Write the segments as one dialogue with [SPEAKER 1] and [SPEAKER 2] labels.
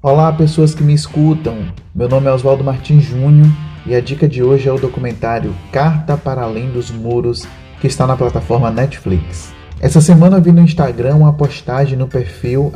[SPEAKER 1] Olá, pessoas que me escutam. Meu nome é Oswaldo Martins Júnior e a dica de hoje é o documentário Carta para Além dos Muros, que está na plataforma Netflix. Essa semana vi no Instagram uma postagem no perfil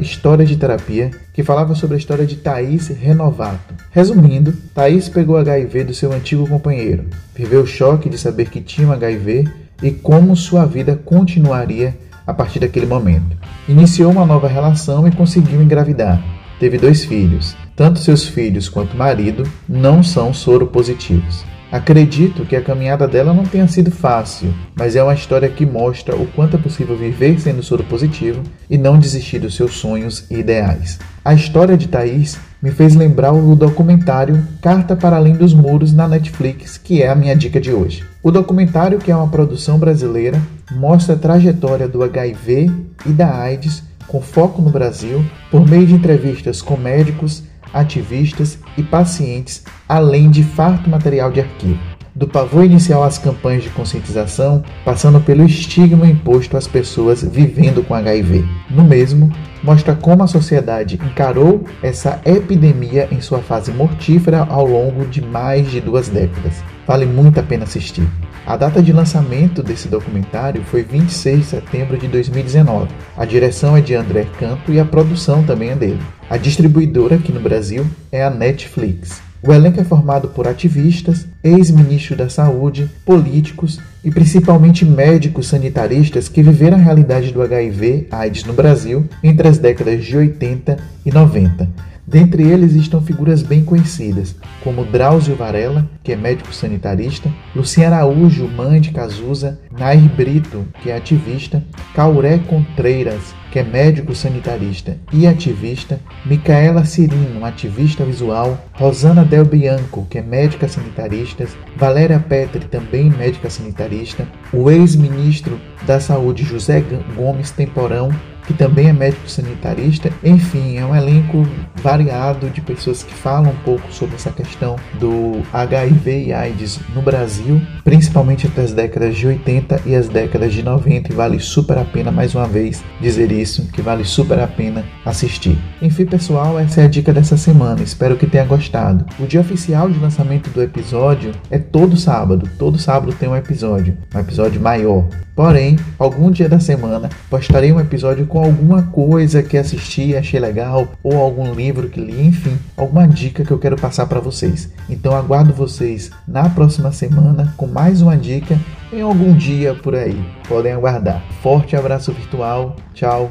[SPEAKER 1] História de Terapia que falava sobre a história de Thaís Renovato. Resumindo, Thaís pegou HIV do seu antigo companheiro, viveu o choque de saber que tinha um HIV e como sua vida continuaria a partir daquele momento. Iniciou uma nova relação e conseguiu engravidar. Teve dois filhos, tanto seus filhos quanto marido não são soro positivos. Acredito que a caminhada dela não tenha sido fácil, mas é uma história que mostra o quanto é possível viver sendo soro positivo e não desistir dos seus sonhos e ideais. A história de Thaís me fez lembrar o documentário Carta para Além dos Muros na Netflix, que é a minha dica de hoje. O documentário, que é uma produção brasileira, mostra a trajetória do HIV e da AIDS com foco no Brasil, por meio de entrevistas com médicos, ativistas e pacientes, além de farto material de arquivo. Do pavor inicial às campanhas de conscientização, passando pelo estigma imposto às pessoas vivendo com HIV. No mesmo, mostra como a sociedade encarou essa epidemia em sua fase mortífera ao longo de mais de duas décadas. Vale muito a pena assistir. A data de lançamento desse documentário foi 26 de setembro de 2019. A direção é de André Canto e a produção também é dele. A distribuidora aqui no Brasil é a Netflix. O elenco é formado por ativistas, ex-ministros da saúde, políticos e principalmente médicos sanitaristas que viveram a realidade do HIV/AIDS no Brasil entre as décadas de 80 e 90 Dentre eles estão figuras bem conhecidas, como Drauzio Varela, que é médico sanitarista, Luciana Araújo, mãe de Cazuza, Nair Brito, que é ativista, Cauré Contreiras, que é médico sanitarista e ativista, Micaela Cirino, ativista visual, Rosana Del Bianco, que é médica sanitarista, Valéria Petri, também médica sanitarista, o ex-ministro da Saúde José Gomes Temporão, que também é médico sanitarista. Enfim, é um elenco variado de pessoas que falam um pouco sobre essa questão do HIV e AIDS no Brasil, principalmente entre as décadas de 80 e as décadas de 90, e vale super a pena mais uma vez dizer isso, que vale super a pena assistir. Enfim, pessoal, essa é a dica dessa semana. Espero que tenha gostado. O dia oficial de lançamento do episódio é todo sábado. Todo sábado tem um episódio, um episódio maior. Porém, algum dia da semana postarei um episódio com alguma coisa que assisti, achei legal, ou algum livro que li, enfim, alguma dica que eu quero passar para vocês. Então aguardo vocês na próxima semana com mais uma dica em algum dia por aí. Podem aguardar. Forte abraço virtual. Tchau.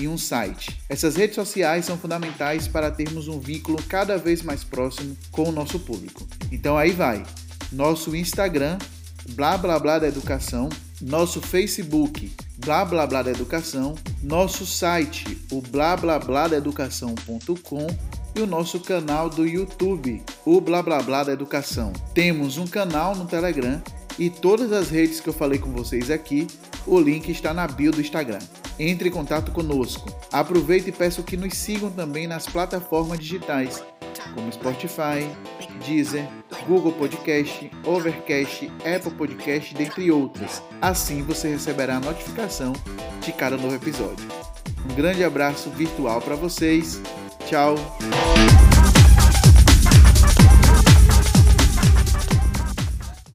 [SPEAKER 1] e um site. Essas redes sociais são fundamentais para termos um vínculo cada vez mais próximo com o nosso público. Então aí vai. Nosso Instagram, blá blá blá da educação, nosso Facebook, blá blá blá da educação, nosso site, o blá blá blá da educação.com e o nosso canal do YouTube, o blá blá blá da educação. Temos um canal no Telegram e todas as redes que eu falei com vocês aqui, o link está na bio do Instagram. Entre em contato conosco. Aproveite e peço que nos sigam também nas plataformas digitais, como Spotify, Deezer, Google Podcast, Overcast, Apple Podcast, dentre outras. Assim você receberá a notificação de cada novo episódio. Um grande abraço virtual para vocês. Tchau.